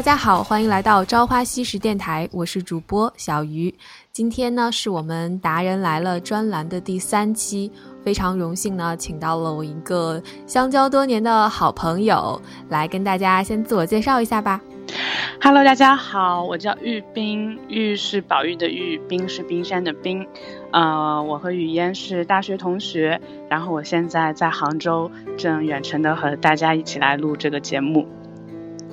大家好，欢迎来到朝花夕拾电台，我是主播小鱼。今天呢，是我们达人来了专栏的第三期，非常荣幸呢，请到了我一个相交多年的好朋友，来跟大家先自我介绍一下吧。Hello，大家好，我叫玉冰，玉是宝玉的玉，冰是冰山的冰。呃，我和雨嫣是大学同学，然后我现在在杭州，正远程的和大家一起来录这个节目。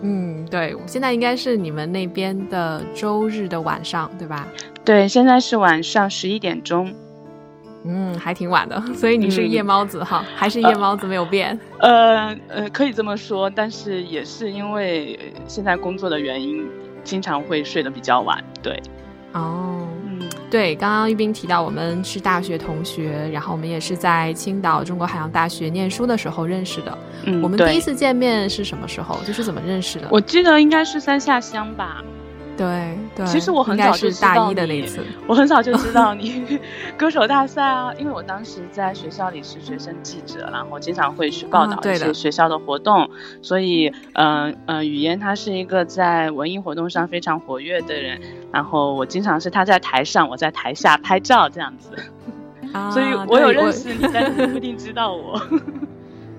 嗯，对，现在应该是你们那边的周日的晚上，对吧？对，现在是晚上十一点钟。嗯，还挺晚的，所以你是夜猫子哈，还是夜猫子没有变？呃呃，可以这么说，但是也是因为现在工作的原因，经常会睡得比较晚。对，哦，嗯，对，刚刚玉斌提到我们是大学同学，然后我们也是在青岛中国海洋大学念书的时候认识的。嗯，我们第一次见面是什么时候？就是怎么认识的？我记得应该是三下乡吧。对对，其实我很早就大一的那次，我很早就知道 你 歌手大赛啊，因为我当时在学校里是学生记者，然后经常会去报道一些学校的活动，所以嗯嗯，语言他是一个在文艺活动上非常活跃的人，然后我经常是他在台上，我在台下拍照这样子，所以我有认识你，但是你不一定知道我。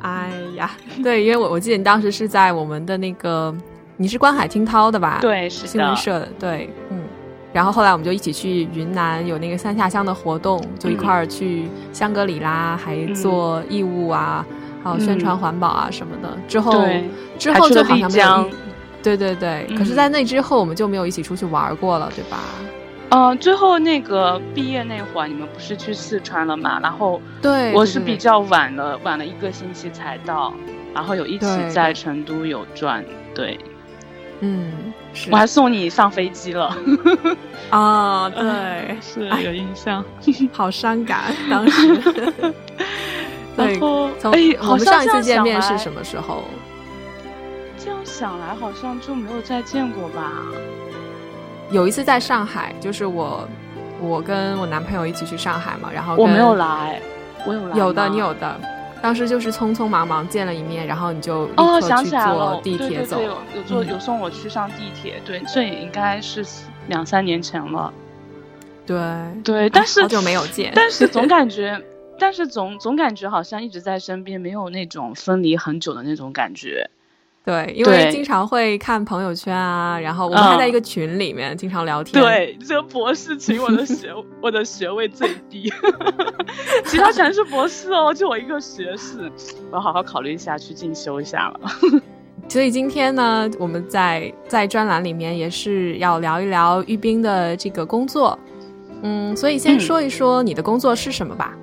哎呀，对，因为我我记得你当时是在我们的那个。你是观海听涛的吧？对，是新闻社的。对，嗯。然后后来我们就一起去云南，有那个三下乡的活动，就一块儿去香格里拉，还做义务啊，还有宣传环保啊什么的。之后，之后就好像没有。对对对。可是，在那之后，我们就没有一起出去玩过了，对吧？嗯，最后那个毕业那会儿，你们不是去四川了嘛？然后，对，我是比较晚了，晚了一个星期才到，然后有一起在成都有转，对。嗯，我还送你上飞机了 啊！对，是有印象，好伤感当时。然后，从我们上一次见面是什么时候？这样想来，好像就没有再见过吧。有一次在上海，就是我，我跟我男朋友一起去上海嘛，然后我没有来，我有来，有的，你有的。当时就是匆匆忙忙见了一面，然后你就立刻去坐地铁走。有坐有送我去上地铁，对，这也应该是两三年前了。对对，但是好久没有见，但是总感觉，但是总总感觉好像一直在身边，没有那种分离很久的那种感觉。对，因为经常会看朋友圈啊，然后我们还在一个群里面经常聊天。对，这个博士群，我的学 我的学位最低，其他全是博士哦，就我一个学士，我要好好考虑一下去进修一下了。所以今天呢，我们在在专栏里面也是要聊一聊玉冰的这个工作。嗯，所以先说一说你的工作是什么吧。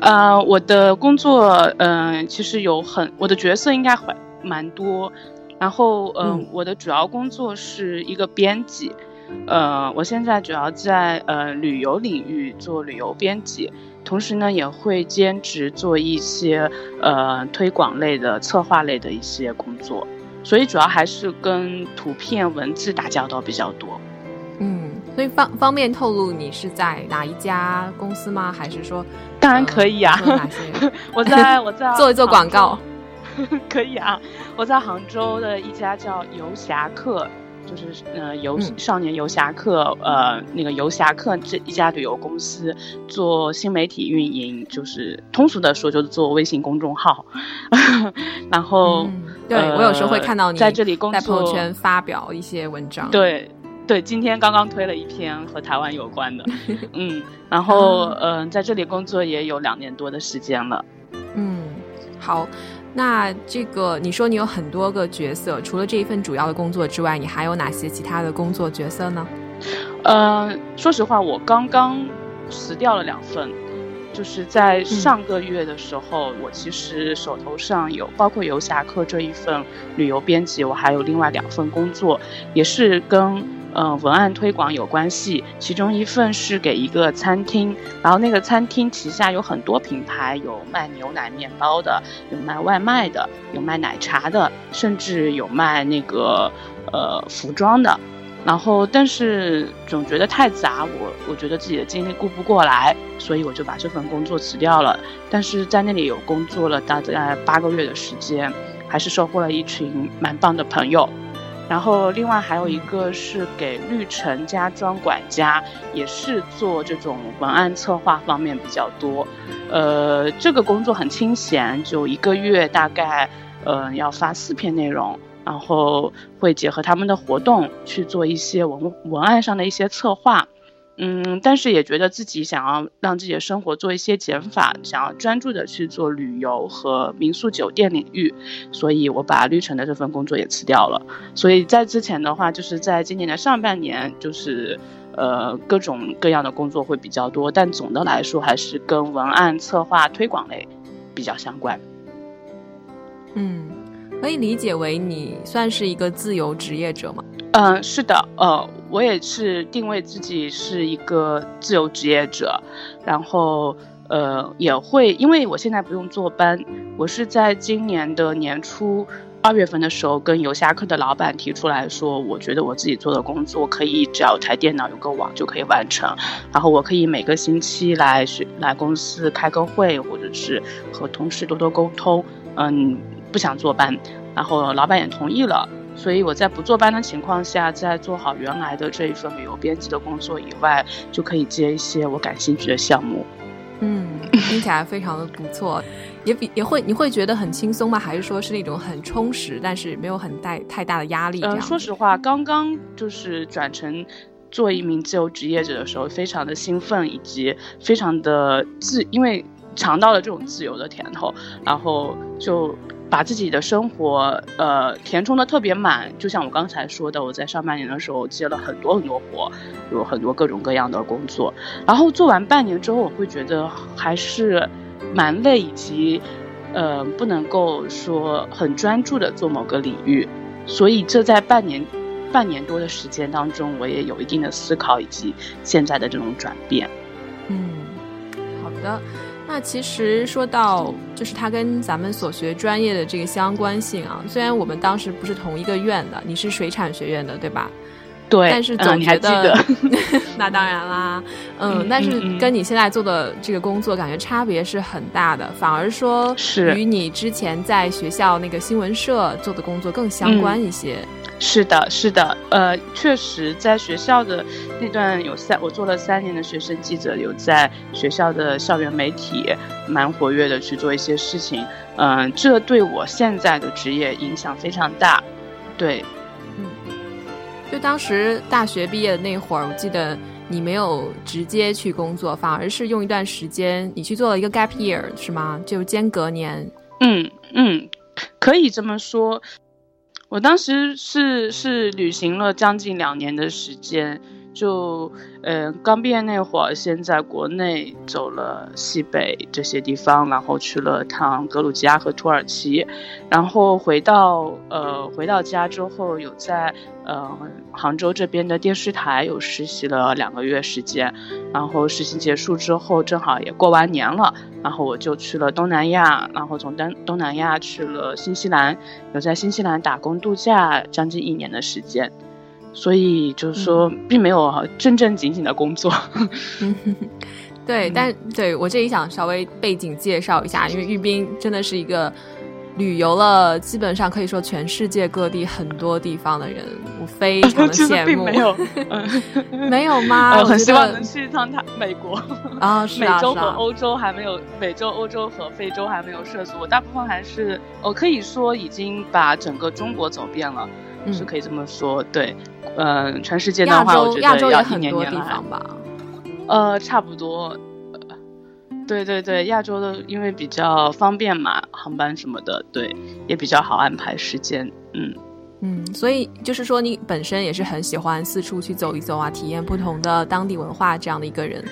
呃，我的工作，嗯，其实有很我的角色应该会。蛮多，然后嗯，我的主要工作是一个编辑，呃，我现在主要在呃旅游领域做旅游编辑，同时呢也会兼职做一些呃推广类的、策划类的一些工作，所以主要还是跟图片、文字打交道比较多。嗯，所以方方便透露你是在哪一家公司吗？还是说？当然可以啊，我在我 在做一做广告。可以啊，我在杭州的一家叫游侠客，就是呃游少年游侠客，呃那个游侠客这一家旅游公司做新媒体运营，就是通俗的说就是做微信公众号。然后，对我有时候会看到你在这里工作，在朋友圈发表一些文章。对对，今天刚刚推了一篇和台湾有关的，嗯，然后嗯在这里工作也有两年多的时间了。嗯，好。那这个，你说你有很多个角色，除了这一份主要的工作之外，你还有哪些其他的工作角色呢？呃，说实话，我刚刚辞掉了两份，就是在上个月的时候，我其实手头上有包括游侠客这一份旅游编辑，我还有另外两份工作，也是跟。嗯，文案推广有关系，其中一份是给一个餐厅，然后那个餐厅旗下有很多品牌，有卖牛奶面包的，有卖外卖的，有卖奶茶的，甚至有卖那个呃服装的，然后但是总觉得太杂，我我觉得自己的精力顾不过来，所以我就把这份工作辞掉了。但是在那里有工作了大概八个月的时间，还是收获了一群蛮棒的朋友。然后另外还有一个是给绿城家装管家，也是做这种文案策划方面比较多。呃，这个工作很清闲，就一个月大概呃要发四篇内容，然后会结合他们的活动去做一些文文案上的一些策划。嗯，但是也觉得自己想要让自己的生活做一些减法，想要专注的去做旅游和民宿酒店领域，所以我把绿城的这份工作也辞掉了。所以在之前的话，就是在今年的上半年，就是呃各种各样的工作会比较多，但总的来说还是跟文案策划推广类比较相关。嗯，可以理解为你算是一个自由职业者吗？嗯，是的，呃，我也是定位自己是一个自由职业者，然后呃也会，因为我现在不用坐班，我是在今年的年初二月份的时候跟游侠客的老板提出来说，我觉得我自己做的工作可以只要台电脑有个网就可以完成，然后我可以每个星期来学来公司开个会，或者是和同事多多沟通，嗯，不想坐班，然后老板也同意了。所以我在不坐班的情况下，在做好原来的这一份旅游编辑的工作以外，就可以接一些我感兴趣的项目。嗯，听起来非常的不错，也比也会你会觉得很轻松吗？还是说是那种很充实，但是没有很带太大的压力？呃，说实话，刚刚就是转成做一名自由职业者的时候，非常的兴奋，以及非常的自，因为尝到了这种自由的甜头，然后就。把自己的生活，呃，填充的特别满，就像我刚才说的，我在上半年的时候接了很多很多活，有很多各种各样的工作，然后做完半年之后，我会觉得还是蛮累，以及，呃，不能够说很专注的做某个领域，所以这在半年，半年多的时间当中，我也有一定的思考以及现在的这种转变。嗯，好的。那其实说到，就是它跟咱们所学专业的这个相关性啊，虽然我们当时不是同一个院的，你是水产学院的，对吧？对。但是总觉得，那当然啦，嗯，但是跟你现在做的这个工作感觉差别是很大的，反而说是与你之前在学校那个新闻社做的工作更相关一些。是的，是的，呃，确实在学校的那段有三，我做了三年的学生记者，有在学校的校园媒体蛮活跃的去做一些事情，嗯，这对我现在的职业影响非常大，对，嗯，就当时大学毕业的那会儿，我记得你没有直接去工作，反而是用一段时间你去做了一个 gap year，是吗？就间隔年，嗯嗯，可以这么说。我当时是是旅行了将近两年的时间，就嗯刚毕业那会儿，先在国内走了西北这些地方，然后去了趟格鲁吉亚和土耳其，然后回到呃回到家之后，有在呃杭州这边的电视台有实习了两个月时间，然后实习结束之后，正好也过完年了。然后我就去了东南亚，然后从东东南亚去了新西兰，有在新西兰打工度假将近一年的时间，所以就是说并没有正正经经的工作。对，但对我这里想稍微背景介绍一下，因为玉斌真的是一个。旅游了，基本上可以说全世界各地很多地方的人，我非 常的羡慕。没有，没有吗？我很希望能去一趟他美国啊，美洲和欧洲还没有，美洲、欧洲和非洲还没有涉足。我大部分还是，我可以说已经把整个中国走遍了，是可以这么说。对，嗯，全世界的话，我觉得亚洲也很多地方吧。呃，差不多。对对对，亚洲的因为比较方便嘛，航班什么的，对，也比较好安排时间，嗯嗯，所以就是说你本身也是很喜欢四处去走一走啊，体验不同的当地文化这样的一个人。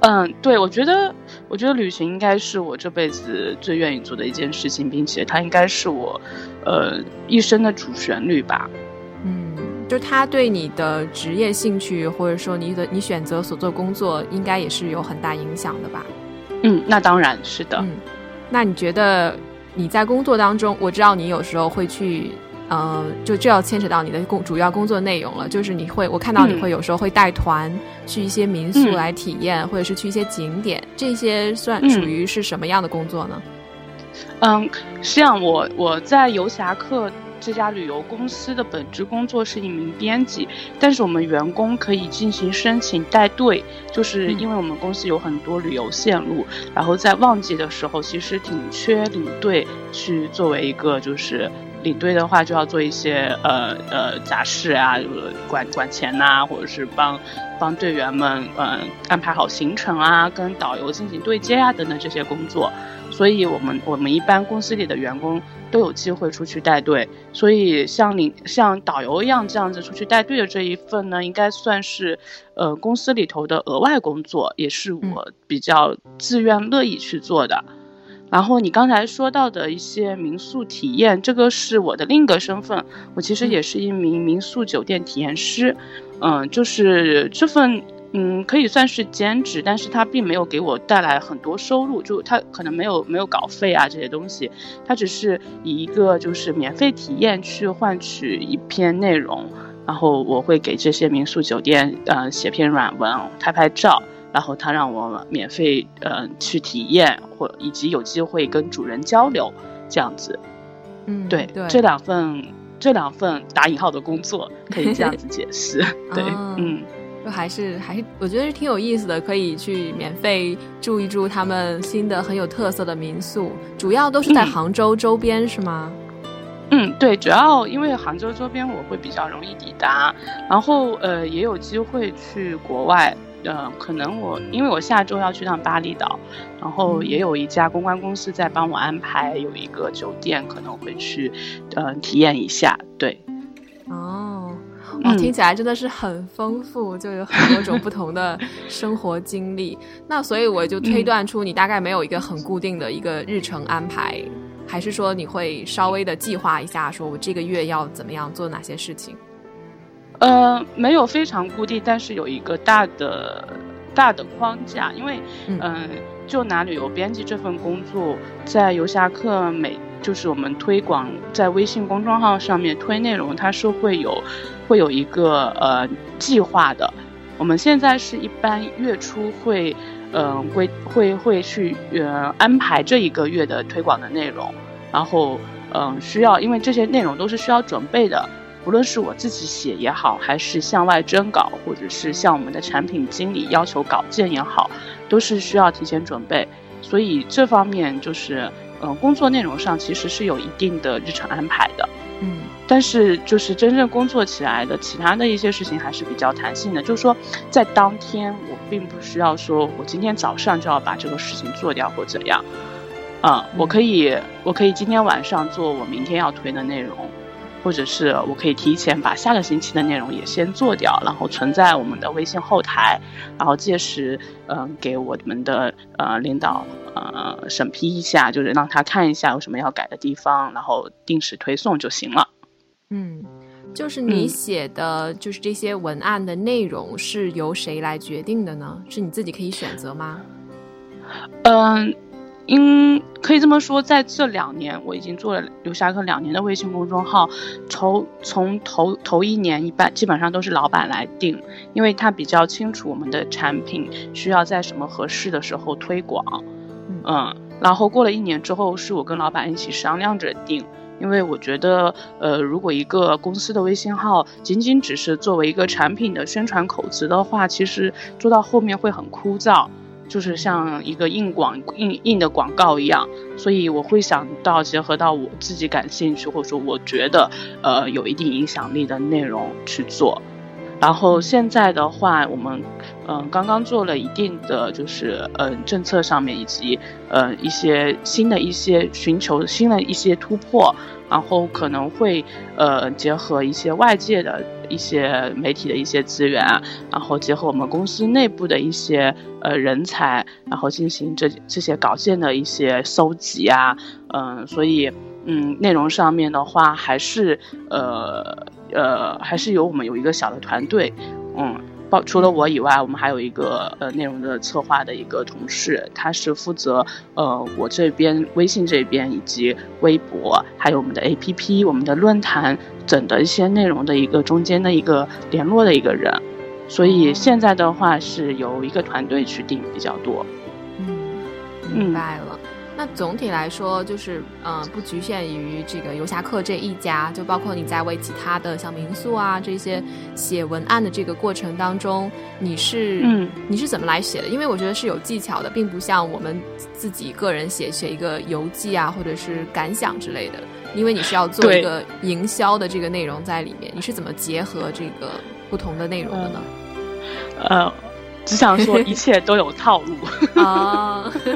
嗯，对，我觉得我觉得旅行应该是我这辈子最愿意做的一件事情，并且它应该是我呃一生的主旋律吧。嗯，就它对你的职业兴趣或者说你的你选择所做工作，应该也是有很大影响的吧。嗯，那当然是的。嗯，那你觉得你在工作当中，我知道你有时候会去，呃，就就要牵扯到你的工主要工作内容了，就是你会，我看到你会有时候会带团去一些民宿来体验，或者是去一些景点，这些算属于是什么样的工作呢？嗯，实际上我我在游侠客这家旅游公司的本职工作是一名编辑，但是我们员工可以进行申请带队，就是因为我们公司有很多旅游线路，然后在旺季的时候其实挺缺领队去作为一个就是领队的话就要做一些呃呃杂事啊，管管钱呐，或者是帮帮队员们嗯安排好行程啊，跟导游进行对接啊等等这些工作。所以，我们我们一般公司里的员工都有机会出去带队。所以，像领像导游一样这样子出去带队的这一份呢，应该算是，呃，公司里头的额外工作，也是我比较自愿乐意去做的。然后，你刚才说到的一些民宿体验，这个是我的另一个身份，我其实也是一名民宿酒店体验师。嗯，就是这份。嗯，可以算是兼职，但是它并没有给我带来很多收入，就它可能没有没有稿费啊这些东西，它只是以一个就是免费体验去换取一篇内容，然后我会给这些民宿酒店呃写篇软文，拍拍照，然后他让我免费嗯去体验或以及有机会跟主人交流这样子，嗯，对对，这两份这两份打引号的工作可以这样子解释，对，嗯。就还是还是，我觉得是挺有意思的，可以去免费住一住他们新的很有特色的民宿，主要都是在杭州周边，是吗？嗯，对，主要因为杭州周边我会比较容易抵达，然后呃也有机会去国外，呃，可能我因为我下周要去趟巴厘岛，然后也有一家公关公司在帮我安排，有一个酒店可能会去，呃，体验一下，对。哦。哇，听起来真的是很丰富，就有很多种不同的生活经历。那所以我就推断出你大概没有一个很固定的一个日程安排，还是说你会稍微的计划一下，说我这个月要怎么样做哪些事情？呃，没有非常固定，但是有一个大的大的框架，因为嗯，就拿旅游编辑这份工作，在游侠客每就是我们推广在微信公众号上面推内容，它是会有。会有一个呃计划的，我们现在是一般月初会，嗯，会会会去呃安排这一个月的推广的内容，然后嗯需要，因为这些内容都是需要准备的，无论是我自己写也好，还是向外征稿，或者是向我们的产品经理要求稿件也好，都是需要提前准备，所以这方面就是嗯工作内容上其实是有一定的日程安排的，嗯。但是，就是真正工作起来的其他的一些事情还是比较弹性的。就是说，在当天我并不需要说我今天早上就要把这个事情做掉或怎样，嗯，我可以，我可以今天晚上做我明天要推的内容，或者是我可以提前把下个星期的内容也先做掉，然后存在我们的微信后台，然后届时嗯给我们的呃领导呃审批一下，就是让他看一下有什么要改的地方，然后定时推送就行了。嗯，就是你写的，就是这些文案的内容是由谁来决定的呢？是你自己可以选择吗？嗯，应可以这么说，在这两年，我已经做了刘侠客两年的微信公众号，从从头头一年一般基本上都是老板来定，因为他比较清楚我们的产品需要在什么合适的时候推广。嗯，然后过了一年之后，是我跟老板一起商量着定。因为我觉得，呃，如果一个公司的微信号仅仅只是作为一个产品的宣传口子的话，其实做到后面会很枯燥，就是像一个硬广、硬硬的广告一样。所以我会想到结合到我自己感兴趣或者说我觉得，呃，有一定影响力的内容去做。然后现在的话，我们，嗯，刚刚做了一定的，就是嗯，政策上面以及呃一些新的一些寻求新的一些突破，然后可能会呃结合一些外界的一些媒体的一些资源，然后结合我们公司内部的一些呃人才，然后进行这这些稿件的一些搜集啊，嗯，所以嗯，内容上面的话还是呃。呃，还是有我们有一个小的团队，嗯，包除了我以外，我们还有一个呃内容的策划的一个同事，他是负责呃我这边微信这边以及微博，还有我们的 APP、我们的论坛整的一些内容的一个中间的一个联络的一个人，所以现在的话是由一个团队去定比较多。嗯，明白了。那总体来说，就是嗯，不局限于这个游侠客这一家，就包括你在为其他的像民宿啊这些写文案的这个过程当中，你是嗯你是怎么来写的？因为我觉得是有技巧的，并不像我们自己个人写写一个游记啊，或者是感想之类的。因为你是要做一个营销的这个内容在里面，你是怎么结合这个不同的内容的呢？呃，只想说一切都有套路啊。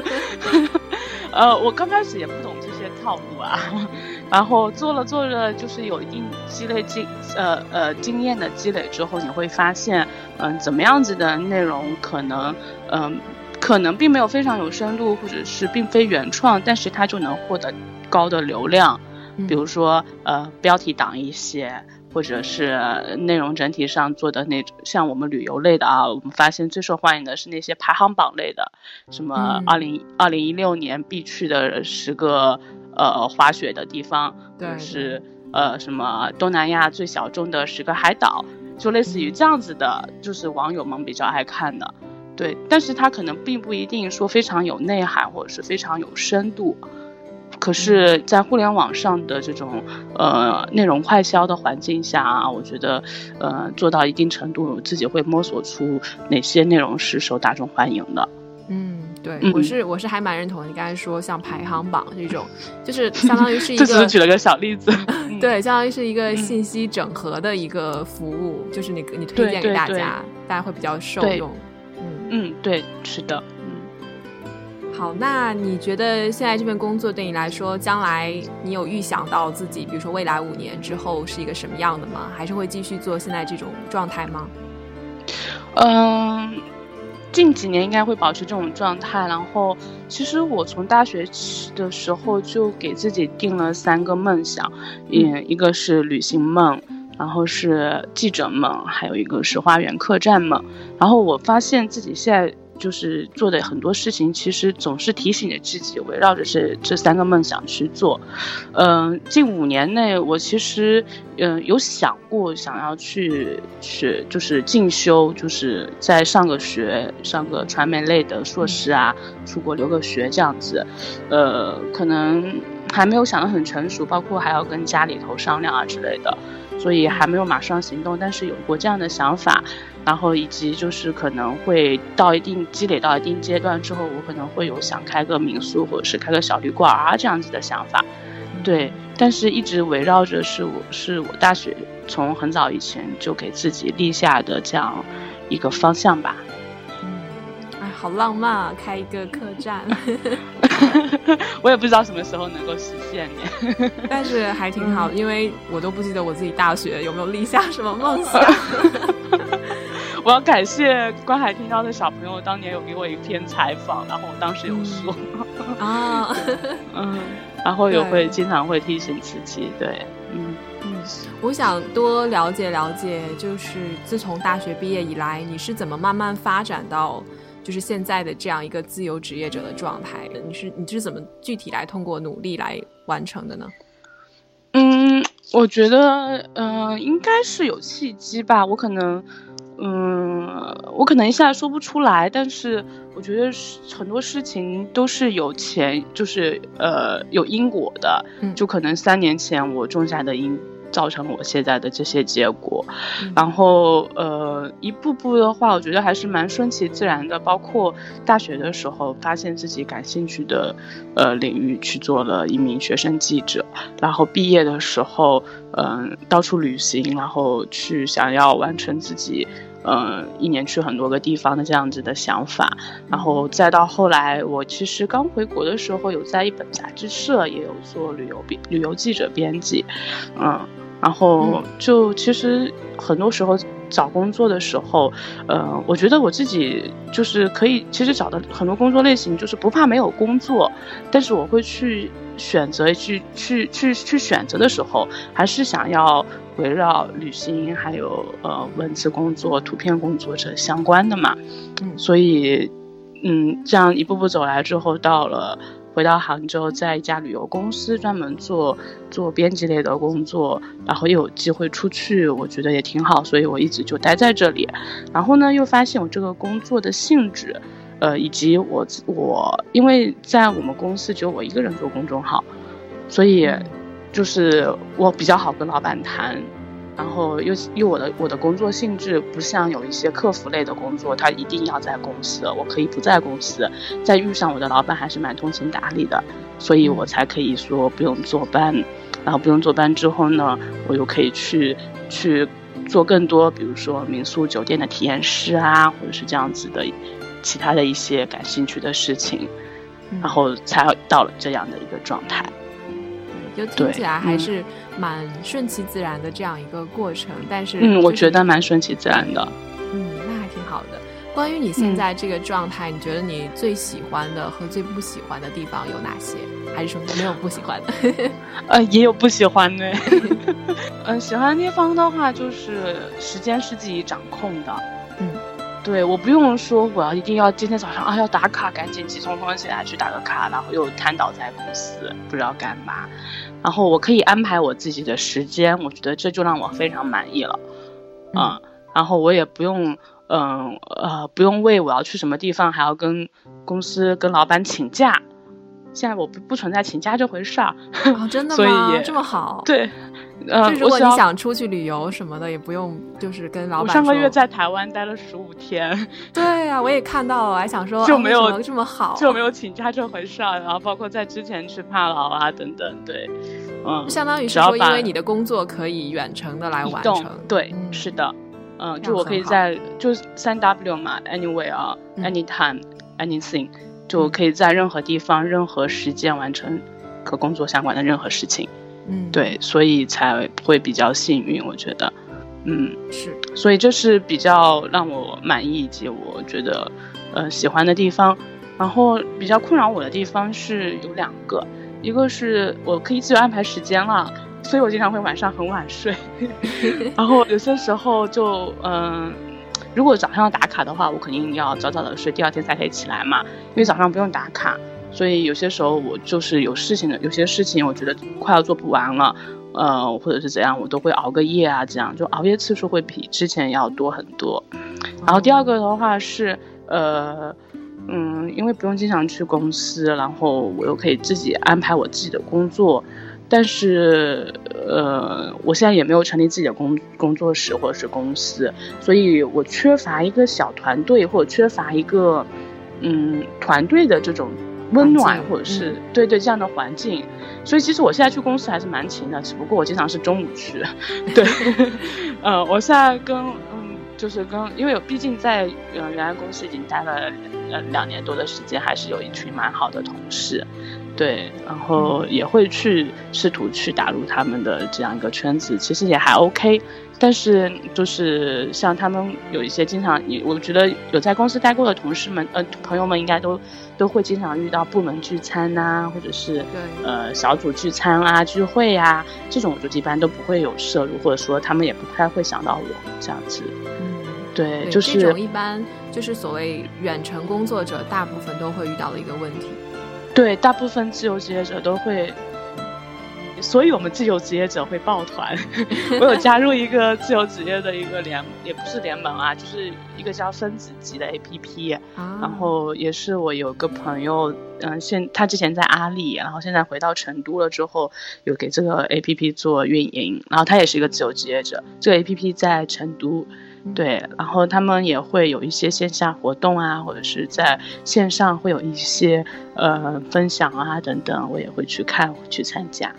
呃，我刚开始也不懂这些套路啊，然后做了做着，就是有一定积累经呃呃经验的积累之后，你会发现，嗯，怎么样子的内容可能，嗯，可能并没有非常有深度，或者是并非原创，但是它就能获得高的流量，比如说呃标题党一些。或者是内容整体上做的那种，像我们旅游类的啊，我们发现最受欢迎的是那些排行榜类的，什么二零二零一六年必去的十个呃滑雪的地方，对，是呃什么东南亚最小众的十个海岛，就类似于这样子的，就是网友们比较爱看的，对，但是它可能并不一定说非常有内涵或者是非常有深度。可是，在互联网上的这种呃内容快销的环境下啊，我觉得呃做到一定程度，自己会摸索出哪些内容是受大众欢迎的。嗯，对，我是我是还蛮认同你刚才说像排行榜这种，就是相当于是 一个，这只是举了个小例子，对，相当于是一个信息整合的一个服务，就是你你推荐给大家，大家会比较受用。嗯嗯，对，是的。好，那你觉得现在这份工作对你来说，将来你有预想到自己，比如说未来五年之后是一个什么样的吗？还是会继续做现在这种状态吗？嗯，近几年应该会保持这种状态。然后，其实我从大学的时候就给自己定了三个梦想，嗯，一个是旅行梦，然后是记者梦，还有一个是花园客栈梦。然后我发现自己现在。就是做的很多事情，其实总是提醒着自己围绕着这这三个梦想去做。嗯，近五年内，我其实嗯有想过想要去学就是进修，就是在上个学，上个传媒类的硕士啊，出国留个学这样子。呃，可能还没有想得很成熟，包括还要跟家里头商量啊之类的，所以还没有马上行动。但是有过这样的想法。然后以及就是可能会到一定积累到一定阶段之后，我可能会有想开个民宿或者是开个小旅馆啊这样子的想法，对。但是一直围绕着是我是我大学从很早以前就给自己立下的这样一个方向吧。嗯，哎，好浪漫啊，开一个客栈。我也不知道什么时候能够实现呢。但是还挺好，因为我都不记得我自己大学有没有立下什么梦想。我要感谢观海听到的小朋友，当年有给我一篇采访，然后我当时有说啊，嗯，然后也会经常会提醒自己，对，嗯嗯，我想多了解了解，就是自从大学毕业以来，你是怎么慢慢发展到就是现在的这样一个自由职业者的状态的？你是你是怎么具体来通过努力来完成的呢？嗯，我觉得，嗯，应该是有契机吧，我可能。嗯，我可能一下说不出来，但是我觉得很多事情都是有前，就是呃有因果的，就可能三年前我种下的因，造成了我现在的这些结果，然后呃一步步的话，我觉得还是蛮顺其自然的。包括大学的时候，发现自己感兴趣的呃领域去做了一名学生记者，然后毕业的时候，嗯，到处旅行，然后去想要完成自己。嗯，一年去很多个地方的这样子的想法，然后再到后来，我其实刚回国的时候，有在一本杂志社也有做旅游编旅游记者编辑，嗯，然后就其实很多时候找工作的时候，呃，我觉得我自己就是可以，其实找的很多工作类型就是不怕没有工作，但是我会去。选择去去去去选择的时候，还是想要围绕旅行还有呃文字工作、图片工作者相关的嘛。嗯，所以嗯，这样一步步走来之后，到了回到杭州，在一家旅游公司专门做做编辑类的工作，然后又有机会出去，我觉得也挺好，所以我一直就待在这里。然后呢，又发现我这个工作的性质。呃，以及我我因为在我们公司只有我一个人做公众号，所以就是我比较好跟老板谈。然后又又我的我的工作性质不像有一些客服类的工作，他一定要在公司，我可以不在公司，再遇上我的老板还是蛮通情达理的，所以我才可以说不用坐班，然后不用坐班之后呢，我又可以去去做更多，比如说民宿酒店的体验师啊，或者是这样子的其他的一些感兴趣的事情，然后才到了这样的一个状态。就听起来还是蛮顺其自然的这样一个过程，但是嗯，我觉得蛮顺其自然的。嗯，那还挺好的。关于你现在这个状态，你觉得你最喜欢的和最不喜欢的地方有哪些？还是说没有不喜欢的？呃，也有不喜欢的。嗯，喜欢的地方的话，就是时间是自己掌控的。嗯。对，我不用说，我要一定要今天早上啊要打卡，赶紧急匆匆的起来去打个卡，然后又瘫倒在公司不知道干嘛。然后我可以安排我自己的时间，我觉得这就让我非常满意了。嗯，然后我也不用，嗯呃，不用为我要去什么地方还要跟公司跟老板请假。现在我不不存在请假这回事儿。哦，真的吗？这么好？对。呃，如果你想出去旅游什么的，也不用就是跟老板。我上个月在台湾待了十五天。对呀，我也看到了，还想说 就没有这么好，就没有请假这回事儿。然后包括在之前去帕劳啊等等，对，嗯，相当于是说，因为你的工作可以远程的来完成。对，是的，嗯，就我可以在就三 W 嘛，Anywhere，Anytime，Anything，就可以在任何地方、任何时间完成和工作相关的任何事情。嗯，对，所以才会比较幸运，我觉得，嗯，是，所以这是比较让我满意以及我觉得，呃，喜欢的地方。然后比较困扰我的地方是有两个，一个是我可以自由安排时间了，所以我经常会晚上很晚睡，然后有些时候就，嗯，如果早上要打卡的话，我肯定要早早的睡，第二天才可以起来嘛，因为早上不用打卡。所以有些时候我就是有事情的，有些事情我觉得快要做不完了，呃，或者是怎样，我都会熬个夜啊，这样就熬夜次数会比之前要多很多。然后第二个的话是，呃，嗯，因为不用经常去公司，然后我又可以自己安排我自己的工作，但是，呃，我现在也没有成立自己的工工作室或者是公司，所以我缺乏一个小团队或者缺乏一个，嗯，团队的这种。温暖，或者是对对这样的环境，所以其实我现在去公司还是蛮勤的，只不过我经常是中午去。对，呃，我现在跟嗯，就是跟，因为毕竟在呃原来公司已经待了呃两年多的时间，还是有一群蛮好的同事。对，然后也会去试图去打入他们的这样一个圈子，其实也还 OK。但是就是像他们有一些经常，我觉得有在公司待过的同事们，呃，朋友们应该都都会经常遇到部门聚餐呐，或者是呃小组聚餐啊、聚会呀，这种我就一般都不会有摄入，或者说他们也不太会想到我这样子。嗯，对，就是这种一般就是所谓远程工作者，大部分都会遇到的一个问题。对，大部分自由职业者都会，所以我们自由职业者会抱团。我有加入一个自由职业的一个联，也不是联盟啊，就是一个叫分子级的 APP。啊然后也是我有个朋友，嗯，现他之前在阿里，然后现在回到成都了之后，有给这个 APP 做运营。然后他也是一个自由职业者，这个 APP 在成都。对，然后他们也会有一些线下活动啊，或者是在线上会有一些呃分享啊等等，我也会去看去参加。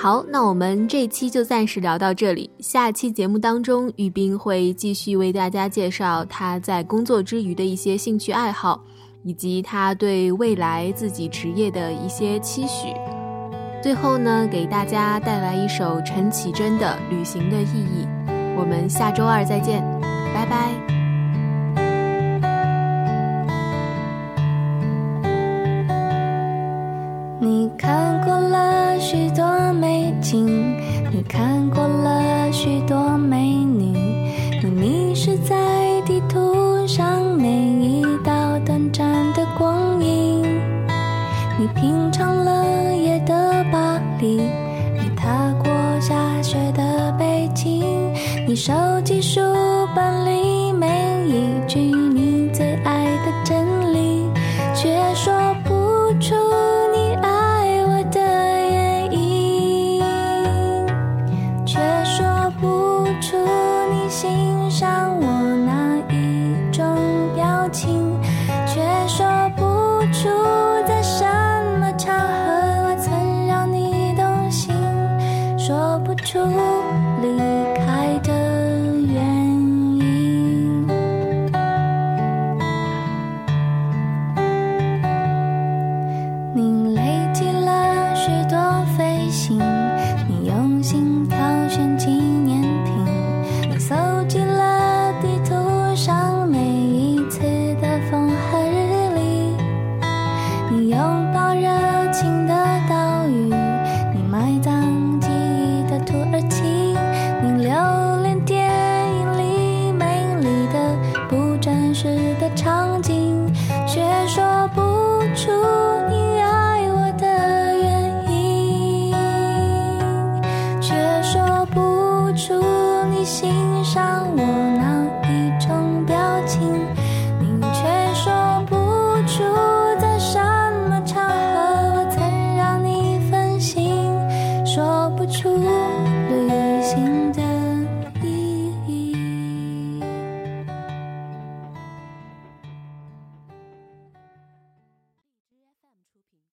好，那我们这期就暂时聊到这里。下期节目当中，玉斌会继续为大家介绍他在工作之余的一些兴趣爱好，以及他对未来自己职业的一些期许。最后呢，给大家带来一首陈绮贞的《旅行的意义》。我们下周二再见，拜拜。你手机